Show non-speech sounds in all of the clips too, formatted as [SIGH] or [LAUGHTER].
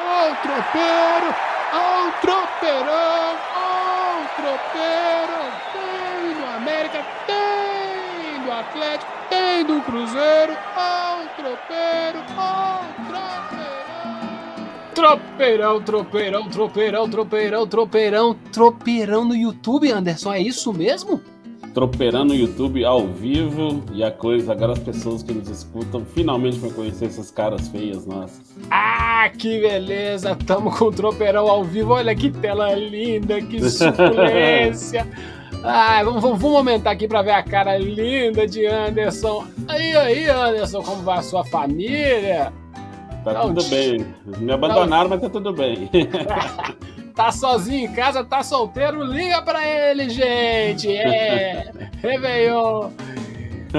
Ó o tropeiro, ó o tropeirão, ó o tropeiro. Tem do América, tem do Atlético, tem do Cruzeiro, ó o tropeiro, ó o tropeirão. Tropeirão, tropeirão, tropeirão, tropeirão, tropeirão, tropeirão no YouTube, Anderson, é isso mesmo? Tropeirando no YouTube ao vivo e a coisa, agora as pessoas que nos escutam finalmente vão conhecer essas caras feias nossas. Ah, que beleza! Tamo com o Tropeirão ao vivo, olha que tela linda, que suculência! [LAUGHS] Ah, vamos, vamos, vamos aumentar aqui para ver a cara linda de Anderson. Aí, aí, Anderson, como vai a sua família? Tá Não, tudo bem. Me abandonaram, Não. mas tá tudo bem. [LAUGHS] tá sozinho em casa, tá solteiro, liga pra ele, gente! É! [LAUGHS] Réveillon!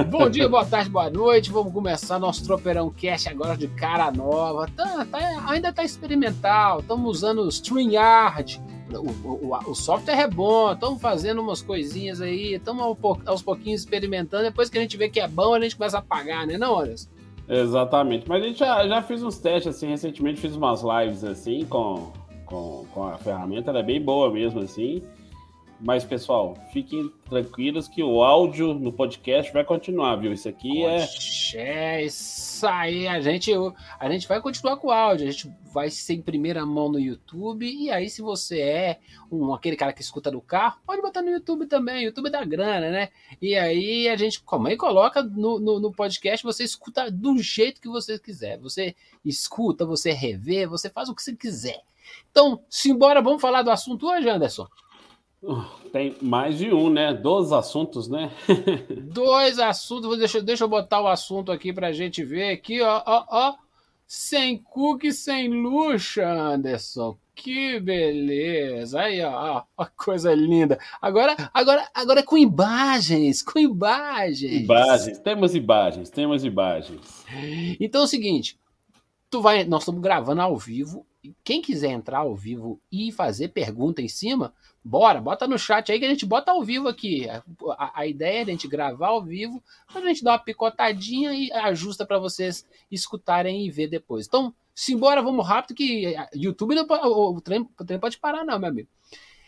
Bom dia, boa tarde, boa noite. Vamos começar nosso Tropeirão Cast agora de cara nova. Tá, tá, ainda tá experimental. Estamos usando o StreamYard. O, o, o, software é bom, estamos fazendo umas coisinhas aí, estamos aos pouquinhos experimentando. Depois que a gente vê que é bom, a gente começa a pagar, né, não, Anderson? Exatamente. Mas a gente já, já fez uns testes assim, recentemente fiz umas lives assim com, com, com a ferramenta, ela é bem boa mesmo, assim. Mas, pessoal, fiquem tranquilos que o áudio no podcast vai continuar, viu? Isso aqui é. É isso aí. A gente, a gente vai continuar com o áudio. A gente vai ser em primeira mão no YouTube. E aí, se você é um, aquele cara que escuta no carro, pode botar no YouTube também. YouTube dá grana, né? E aí a gente como aí coloca no, no, no podcast, você escuta do jeito que você quiser. Você escuta, você revê, você faz o que você quiser. Então, simbora, vamos falar do assunto hoje, Anderson? Tem mais de um, né? Dois assuntos, né? [LAUGHS] Dois assuntos. Deixa, deixa eu botar o assunto aqui pra gente ver aqui, ó, ó, ó. Sem cookie, sem luxa, Anderson. Que beleza. Aí, ó, ó, coisa linda. Agora, agora, agora é com imagens, com imagens. Imagens, temos imagens, temos imagens. Então é o seguinte, tu vai, nós estamos gravando ao vivo. Quem quiser entrar ao vivo e fazer pergunta em cima, bora, bota no chat aí que a gente bota ao vivo aqui. A, a, a ideia é a gente gravar ao vivo, a gente dar uma picotadinha e ajusta para vocês escutarem e ver depois. Então, simbora, vamos rápido que YouTube não pode, o, o, trem, o trem pode parar não, meu amigo.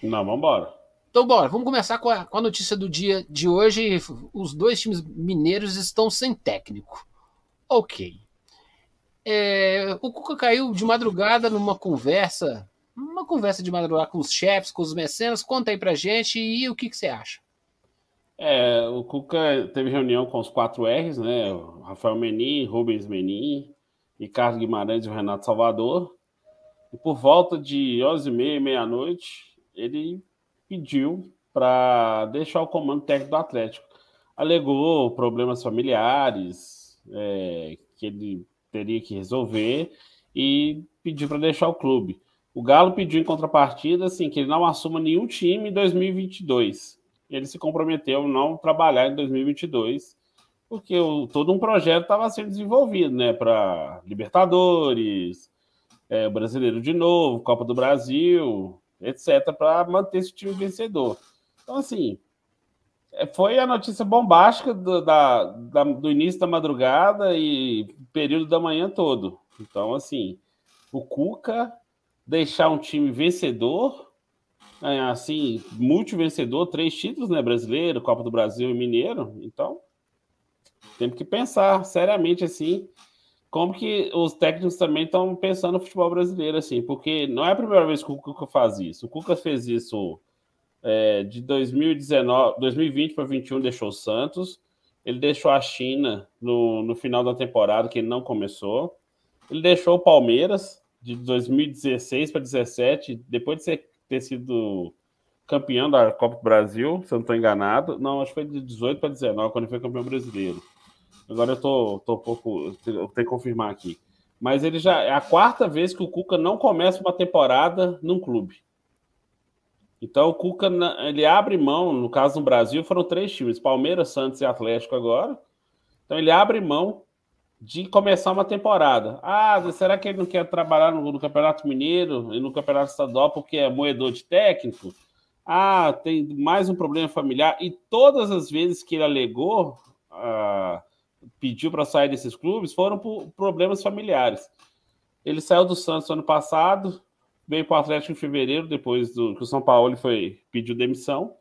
Não, vamos embora. Então, bora, vamos começar com a, com a notícia do dia de hoje. Os dois times mineiros estão sem técnico. Ok. É, o Cuca caiu de madrugada numa conversa, uma conversa de madrugada com os chefes, com os mecenas. Conta aí pra gente e o que, que você acha. É, o Cuca teve reunião com os quatro R's, né? O Rafael Menin, Rubens Menin, Ricardo Guimarães e o Renato Salvador. E por volta de 11h30, meia-noite, ele pediu para deixar o comando técnico do Atlético. Alegou problemas familiares, é, que ele teria que resolver e pediu para deixar o clube. O Galo pediu em contrapartida assim, que ele não assuma nenhum time em 2022. Ele se comprometeu a não trabalhar em 2022, porque o, todo um projeto estava sendo desenvolvido né, para Libertadores, é, Brasileiro de novo, Copa do Brasil, etc., para manter esse time vencedor. Então, assim, foi a notícia bombástica do, da, da, do início da madrugada e período da manhã todo. Então, assim, o Cuca deixar um time vencedor, é, assim, multivencedor, três títulos, né? Brasileiro, Copa do Brasil e Mineiro. Então, temos que pensar seriamente, assim, como que os técnicos também estão pensando no futebol brasileiro, assim, porque não é a primeira vez que o Cuca faz isso. O Cuca fez isso é, de 2019, 2020 para 2021 deixou o Santos. Ele deixou a China no, no final da temporada, que ele não começou. Ele deixou o Palmeiras de 2016 para 2017, depois de ser, ter sido campeão da Copa do Brasil, se eu não estou enganado. Não, acho que foi de 18 para 19, quando ele foi campeão brasileiro. Agora eu tô, tô um pouco. Eu tenho que confirmar aqui. Mas ele já é a quarta vez que o Cuca não começa uma temporada num clube. Então o Cuca ele abre mão, no caso no Brasil, foram três times: Palmeiras, Santos e Atlético agora. Então ele abre mão de começar uma temporada. Ah, será que ele não quer trabalhar no, no Campeonato Mineiro e no Campeonato Estadual porque é moedor de técnico? Ah, tem mais um problema familiar. E todas as vezes que ele alegou, ah, pediu para sair desses clubes, foram por problemas familiares. Ele saiu do Santos ano passado, veio para o Atlético em fevereiro, depois do que o São Paulo foi pediu demissão.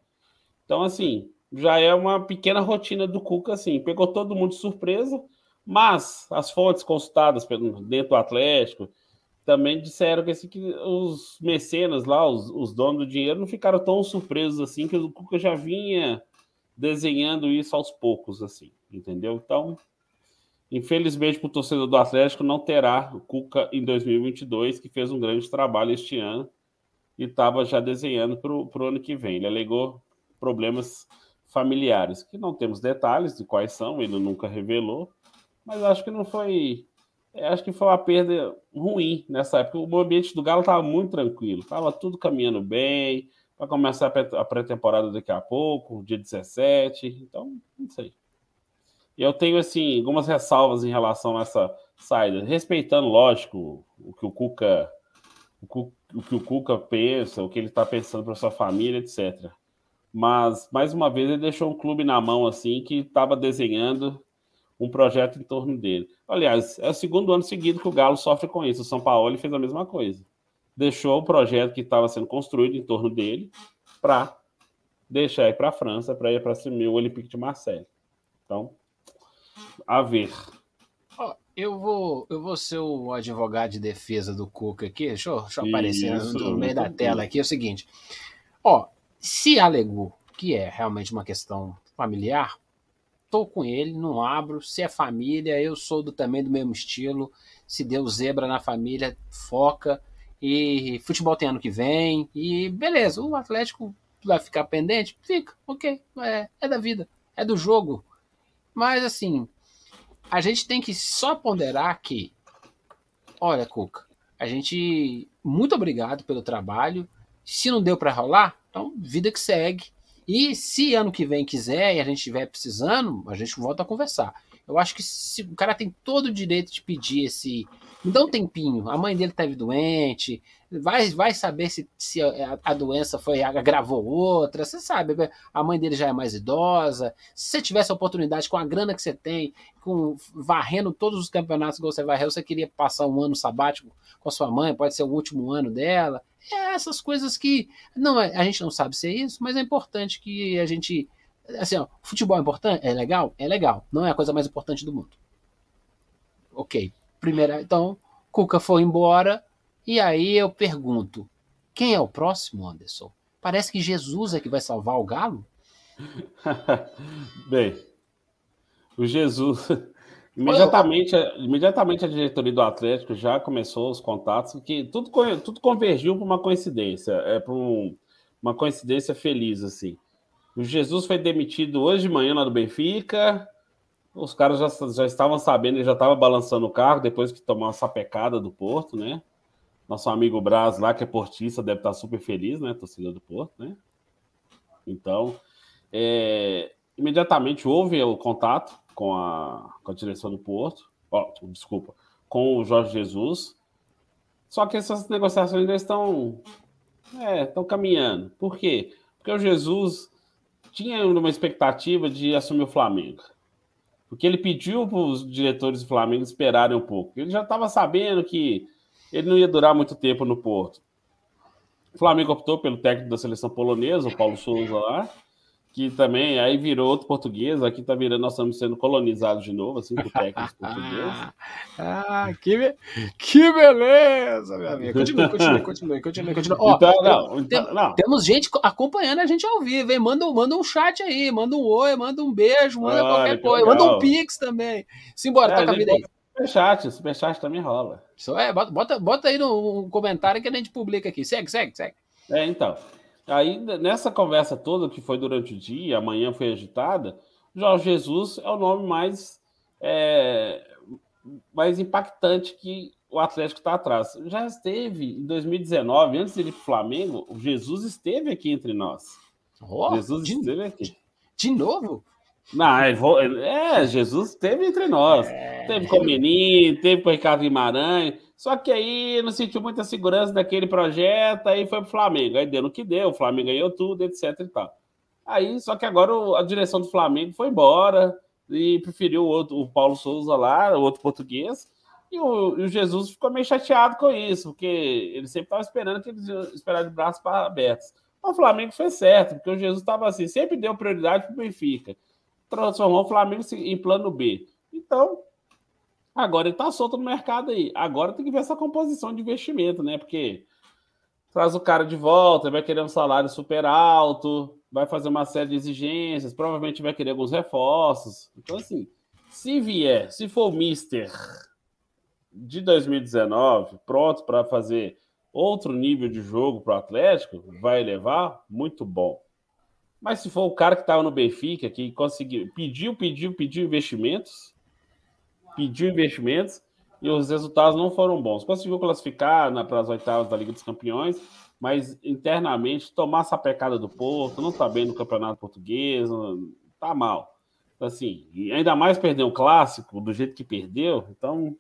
Então, assim, já é uma pequena rotina do Cuca, assim, pegou todo mundo de surpresa, mas as fontes consultadas dentro do Atlético também disseram que, assim, que os mecenas lá, os, os, donos do dinheiro, não ficaram tão surpresos assim, que o Cuca já vinha desenhando isso aos poucos, assim, entendeu? Então, infelizmente, para o torcedor do Atlético, não terá o Cuca em 2022, que fez um grande trabalho este ano e estava já desenhando para o ano que vem. Ele alegou problemas familiares, que não temos detalhes de quais são, ele nunca revelou, mas acho que não foi. Acho que foi uma perda ruim nessa época. O ambiente do Galo estava muito tranquilo, estava tudo caminhando bem. Vai começar a pré-temporada daqui a pouco, dia 17. Então, não sei. Eu tenho, assim, algumas ressalvas em relação a essa saída, respeitando, lógico, o que o Cuca, o, o que o Cuca pensa, o que ele está pensando para sua família, etc. Mas, mais uma vez, ele deixou um clube na mão, assim, que estava desenhando um projeto em torno dele. Aliás, é o segundo ano seguido que o Galo sofre com isso. O São Paulo fez a mesma coisa. Deixou o projeto que estava sendo construído em torno dele para deixar ir para a França, para ir para assumir o Olympique de Marseille. Então, a ver. eu vou, eu vou ser o advogado de defesa do Cuca aqui. Deixa eu, deixa eu aparecer Isso, no meio da tela aqui. É o seguinte: ó, se alegou que é realmente uma questão familiar, tô com ele, não abro. Se é família, eu sou do, também do mesmo estilo. Se deu zebra na família, foca. E futebol tem ano que vem. E beleza, o Atlético vai ficar pendente? Fica, ok. É, é da vida, é do jogo. Mas assim, a gente tem que só ponderar que, olha, Cuca, a gente. Muito obrigado pelo trabalho. Se não deu para rolar, então vida que segue. E se ano que vem quiser e a gente estiver precisando, a gente volta a conversar. Eu acho que se, o cara tem todo o direito de pedir esse. Me dá um tempinho. A mãe dele esteve doente. Vai, vai saber se, se a, a, doença foi agravou outra. Você sabe, a mãe dele já é mais idosa. Se você tivesse a oportunidade com a grana que você tem, com varrendo todos os campeonatos que você varreu, você queria passar um ano sabático com a sua mãe, pode ser o último ano dela. É essas coisas que. não é, A gente não sabe ser isso, mas é importante que a gente. Assim, ó, futebol é importante? É legal? É legal. Não é a coisa mais importante do mundo. Ok. Primeira, então, Cuca foi embora. E aí eu pergunto: quem é o próximo, Anderson? Parece que Jesus é que vai salvar o Galo? [LAUGHS] Bem, o Jesus. [LAUGHS] Imediatamente, imediatamente a diretoria do Atlético já começou os contatos, que tudo, tudo convergiu para uma coincidência, é para um, uma coincidência feliz, assim. O Jesus foi demitido hoje de manhã lá do Benfica, os caras já, já estavam sabendo, ele já estava balançando o carro depois que tomou uma sapecada do Porto, né? Nosso amigo Braz lá, que é portista, deve estar super feliz, né? Torcida do Porto, né? Então, é, imediatamente houve o contato com a, com a direção do Porto, oh, desculpa, com o Jorge Jesus. Só que essas negociações ainda estão, é, estão caminhando. Por quê? Porque o Jesus tinha uma expectativa de assumir o Flamengo. Porque ele pediu para os diretores do Flamengo esperarem um pouco. Ele já estava sabendo que ele não ia durar muito tempo no Porto. O Flamengo optou pelo técnico da seleção polonesa, o Paulo Souza lá, que também aí virou outro português, aqui tá virando, nós estamos sendo colonizados de novo, assim, por [LAUGHS] técnicos portugueses. ah, que, be... que beleza, meu amigo. Continue, continue, continue, continue, continue. Ó, então, não, então, tem, não. Temos gente acompanhando a gente ao vivo, hein? Manda, manda um chat aí, manda um oi, manda um beijo, manda Olha, qualquer coisa, legal. manda um pix também. Simbora, é, toca a vida aí. Superchat, superchat também rola. Isso é, bota, bota aí no comentário que a gente publica aqui. Segue, segue, segue. É, então. Aí, nessa conversa toda que foi durante o dia, amanhã foi agitada, Jorge Jesus é o nome mais, é, mais impactante que o Atlético está atrás. Já esteve em 2019, antes de ir para o Flamengo, o Jesus esteve aqui entre nós. Oh, Jesus de, esteve aqui. De novo? Não, é, Jesus esteve entre nós. É... Teve com o Menino, teve com o Ricardo Guimarães. Só que aí não sentiu muita segurança daquele projeto, aí foi pro Flamengo. Aí deu no que deu, o Flamengo ganhou tudo, etc e tal. Aí, só que agora a direção do Flamengo foi embora e preferiu o, outro, o Paulo Souza lá, o outro português, E o, e o, Jesus ficou meio chateado com isso, porque ele sempre estava esperando que eles esperar de braços abertos. O Flamengo fez certo, porque o Jesus estava assim, sempre deu prioridade para o Benfica. Transformou o Flamengo em plano B. Então, agora ele está solto no mercado aí. Agora tem que ver essa composição de investimento, né? Porque traz o cara de volta, vai querer um salário super alto, vai fazer uma série de exigências, provavelmente vai querer alguns reforços. Então, assim, se vier, se for o Mister de 2019, pronto para fazer outro nível de jogo para o Atlético, vai levar, muito bom. Mas se for o cara que estava no Benfica, que conseguiu, pediu, pediu, pediu investimentos, pediu investimentos, e os resultados não foram bons. Conseguiu classificar para as oitavas da Liga dos Campeões, mas internamente tomar essa pecada do Porto, não está bem no Campeonato Português, tá mal. Assim, e ainda mais perder um clássico do jeito que perdeu, então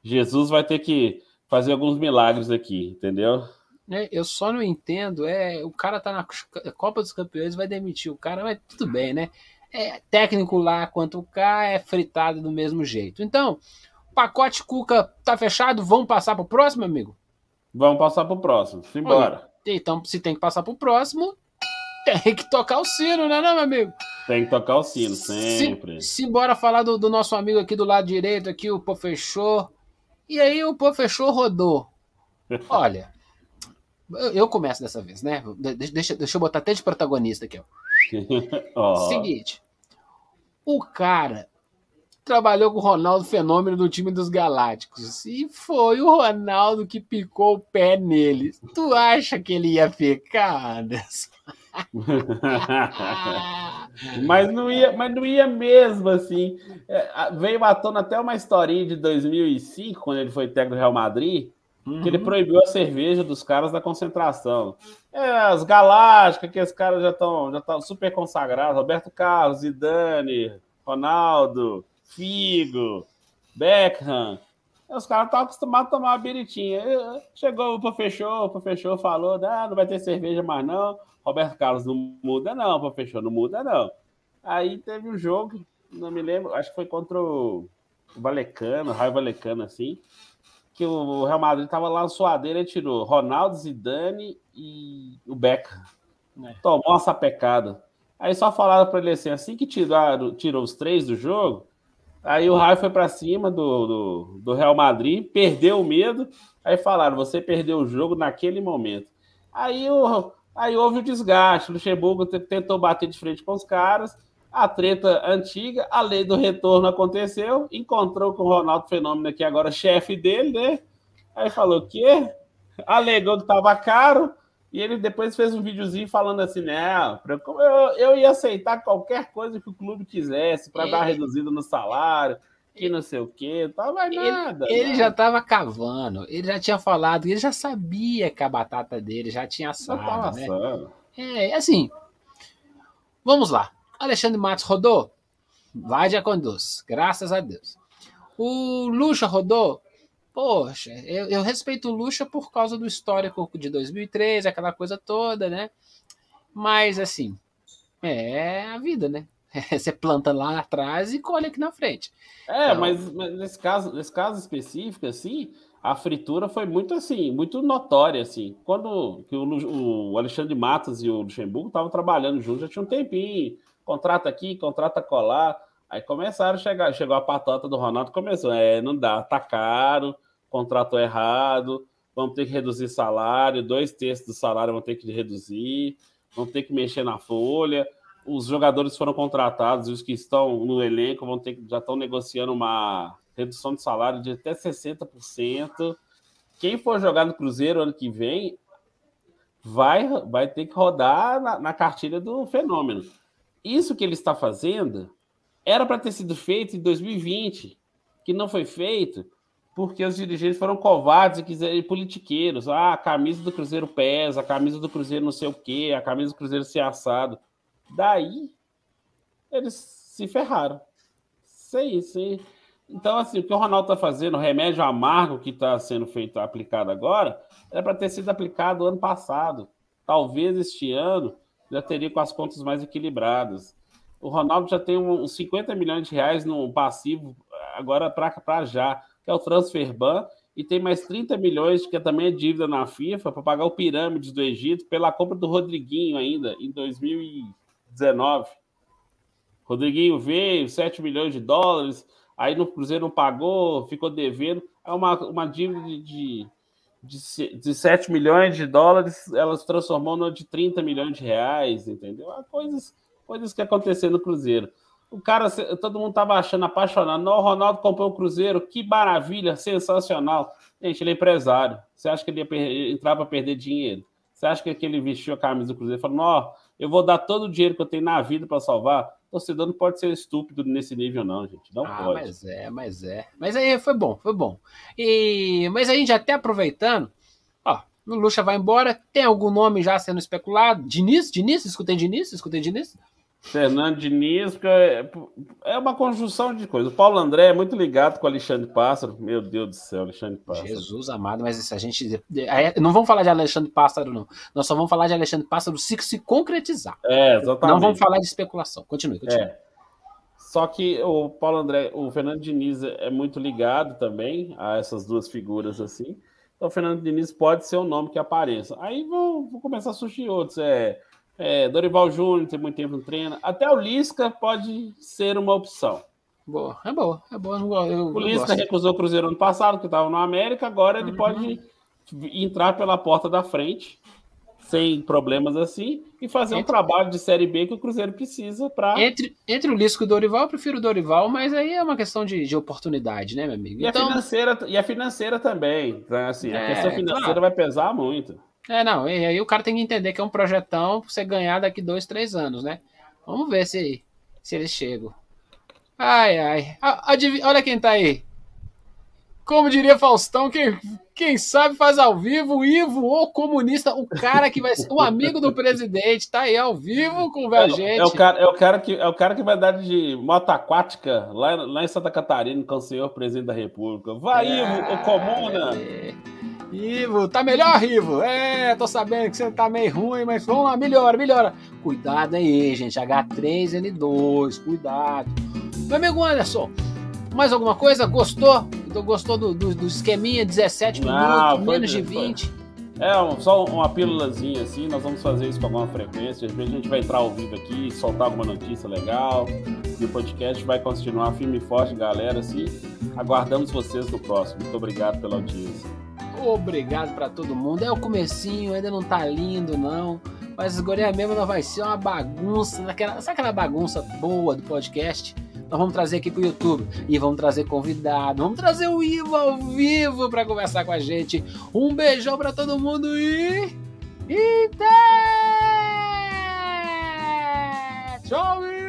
Jesus vai ter que fazer alguns milagres aqui, entendeu? É, eu só não entendo, é, o cara tá na Copa dos Campeões, vai demitir o cara, mas tudo bem, né? É, técnico lá quanto cá é fritado do mesmo jeito. Então, pacote Cuca tá fechado, vamos passar pro próximo, amigo? Vamos passar pro próximo, simbora. Então, se tem que passar pro próximo, tem que tocar o sino, né, não, meu amigo? Tem que tocar o sino, sempre. Se, simbora falar do, do, nosso amigo aqui do lado direito, aqui, o professor. E aí o professor rodou. [LAUGHS] Olha, eu, eu começo dessa vez, né? Deixa, deixa eu botar até de protagonista aqui, ó. [LAUGHS] oh. Seguinte, o cara trabalhou com o Ronaldo Fenômeno do time dos Galácticos. E foi o Ronaldo que picou o pé nele. Tu acha que ele ia ficar, Anderson? [LAUGHS] mas não ia, mas não ia mesmo assim. É, veio à tona até uma historinha de 2005, quando ele foi técnico do Real Madrid, uhum. que ele uhum. proibiu a cerveja dos caras da concentração. É, as Galácticas, que os caras já estão já estão super consagrados, Roberto Carlos, Zidane, Ronaldo, Figo, Beckham. Os caras estavam acostumados a tomar uma biritinha. Chegou o professor falou: ah, não vai ter cerveja mais não. Roberto Carlos não muda, não, professor, não muda, não. Aí teve um jogo, não me lembro, acho que foi contra o Valecano, Raio Valecano, assim, que o Real Madrid estava lá no suadeira e tirou Ronaldo, Zidane e o Beckham. É. Tomou uma sapecada. Aí só falaram para ele assim, assim que tiraram, tirou os três do jogo, Aí o Raio foi para cima do, do, do, Real Madrid, perdeu o medo. Aí falaram: você perdeu o jogo naquele momento. Aí, o, aí houve o desgaste. O Luxemburgo tentou bater de frente com os caras. A treta antiga, a lei do retorno aconteceu. Encontrou com o Ronaldo Fenômeno, que agora chefe dele, né? Aí falou: que? Alegou que estava caro. E ele depois fez um videozinho falando assim, né? Eu, eu ia aceitar qualquer coisa que o clube quisesse para dar reduzida no salário, que não sei o quê, tava mais nada. Ele, ele já estava cavando, ele já tinha falado, ele já sabia que a batata dele já tinha assado, né? É, assim, vamos lá. Alexandre Matos rodou? Vai de conduz, graças a Deus. O Lucha rodou? poxa, eu, eu respeito o Lucha por causa do histórico de 2013, aquela coisa toda, né? Mas, assim, é a vida, né? [LAUGHS] Você planta lá atrás e colhe aqui na frente. É, então... mas, mas, nesse, caso, nesse caso específico, assim, a fritura foi muito assim, muito notória, assim. Quando que o, o Alexandre Matos e o Luxemburgo estavam trabalhando juntos, já tinha um tempinho, contrata aqui, contrata colar. Aí começaram a chegar, chegou a patota do Ronaldo, começou, é, não dá, tá caro, contratou errado, vamos ter que reduzir salário, dois terços do salário vão ter que reduzir, vão ter que mexer na folha. Os jogadores foram contratados os que estão no elenco vão ter já estão negociando uma redução de salário de até 60%. Quem for jogar no Cruzeiro ano que vem vai, vai ter que rodar na, na cartilha do fenômeno. Isso que ele está fazendo era para ter sido feito em 2020, que não foi feito porque os dirigentes foram covardes e quiserem politiqueiros. Ah, a camisa do Cruzeiro pesa, a camisa do Cruzeiro não sei o quê, a camisa do Cruzeiro se assado. Daí, eles se ferraram. Sei, sei. Então, assim, o que o Ronaldo está fazendo, o remédio amargo que está sendo feito, aplicado agora, era para ter sido aplicado ano passado. Talvez este ano já teria com as contas mais equilibradas. O Ronaldo já tem uns 50 milhões de reais no passivo agora para já que é o Transferban, e tem mais 30 milhões, que também é dívida na FIFA, para pagar o Pirâmides do Egito pela compra do Rodriguinho ainda, em 2019. Rodriguinho veio, 7 milhões de dólares, aí no Cruzeiro não pagou, ficou devendo. É uma, uma dívida de, de, de 7 milhões de dólares, ela se transformou no de 30 milhões de reais, entendeu? Coisas, coisas que aconteceram no Cruzeiro. O cara, todo mundo estava achando apaixonado. Não, o Ronaldo comprou o Cruzeiro, que maravilha, sensacional. Gente, ele é empresário. Você acha que ele ia entrar para perder dinheiro? Você acha que ele vestiu a camisa do Cruzeiro falou: Não, eu vou dar todo o dinheiro que eu tenho na vida para salvar? Torcedor não pode ser estúpido nesse nível, não, gente. Não ah, pode. Mas é, mas é. Mas aí foi bom, foi bom. E, mas a gente até aproveitando, ó, o Lucha vai embora. Tem algum nome já sendo especulado? Diniz? Diniz? Escutei Diniz? Escutei Diniz? Fernando Diniz, é, é uma conjunção de coisas. O Paulo André é muito ligado com o Alexandre Pássaro. Meu Deus do céu, Alexandre Pássaro. Jesus amado, mas se a gente. Não vamos falar de Alexandre Pássaro, não. Nós só vamos falar de Alexandre Pássaro se se concretizar. É, exatamente. Não vamos falar de especulação. Continue, continue. É. Só que o Paulo André, o Fernando Diniz é muito ligado também a essas duas figuras assim. Então, o Fernando Diniz pode ser o nome que apareça. Aí vão, vão começar a surgir outros. É é, Dorival Júnior tem muito tempo no treino. Até o Lisca pode ser uma opção. Boa, é boa, é boa. Eu, eu, o Lisca recusou o Cruzeiro ano passado, que estava no América, agora ele uhum. pode entrar pela porta da frente, sem problemas assim, e fazer entre... um trabalho de Série B que o Cruzeiro precisa para. Entre, entre o Lisca e o Dorival, eu prefiro o Dorival, mas aí é uma questão de, de oportunidade, né, meu amigo? E, então... a, financeira, e a financeira também. Então, assim, a é, questão financeira claro. vai pesar muito. É, não, e aí o cara tem que entender que é um projetão pra você ganhar daqui dois, três anos, né? Vamos ver se, se eles chegam. Ai, ai. olha quem tá aí. Como diria Faustão, quem, quem sabe faz ao vivo, Ivo, o comunista, o cara que vai ser o amigo do presidente, tá aí ao vivo com a gente. É, é, o cara, é, o cara que, é o cara que vai dar de moto aquática lá, lá em Santa Catarina com o senhor presidente da República. Vai, é, Ivo, o comuna! É. Ivo, tá melhor, Ivo? É, tô sabendo que você tá meio ruim, mas vamos lá, melhora, melhora. Cuidado aí, gente. H3N2, cuidado. Meu amigo Anderson, mais alguma coisa? Gostou? Gostou do, do, do esqueminha 17 Não, minutos, menos de 20? É, só uma pílulazinha assim, nós vamos fazer isso com alguma frequência. Às vezes a gente vai entrar ao vivo aqui, soltar alguma notícia legal. E o podcast vai continuar firme e forte, galera. Assim, aguardamos vocês no próximo. Muito obrigado pela audiência obrigado para todo mundo. É o comecinho, ainda não tá lindo não, mas os é mesmo não vai ser uma bagunça, né? naquela, sabe aquela bagunça boa do podcast? Nós vamos trazer aqui pro YouTube e vamos trazer convidado, vamos trazer o Ivo ao vivo para conversar com a gente. Um beijão para todo mundo e e até! Tchau!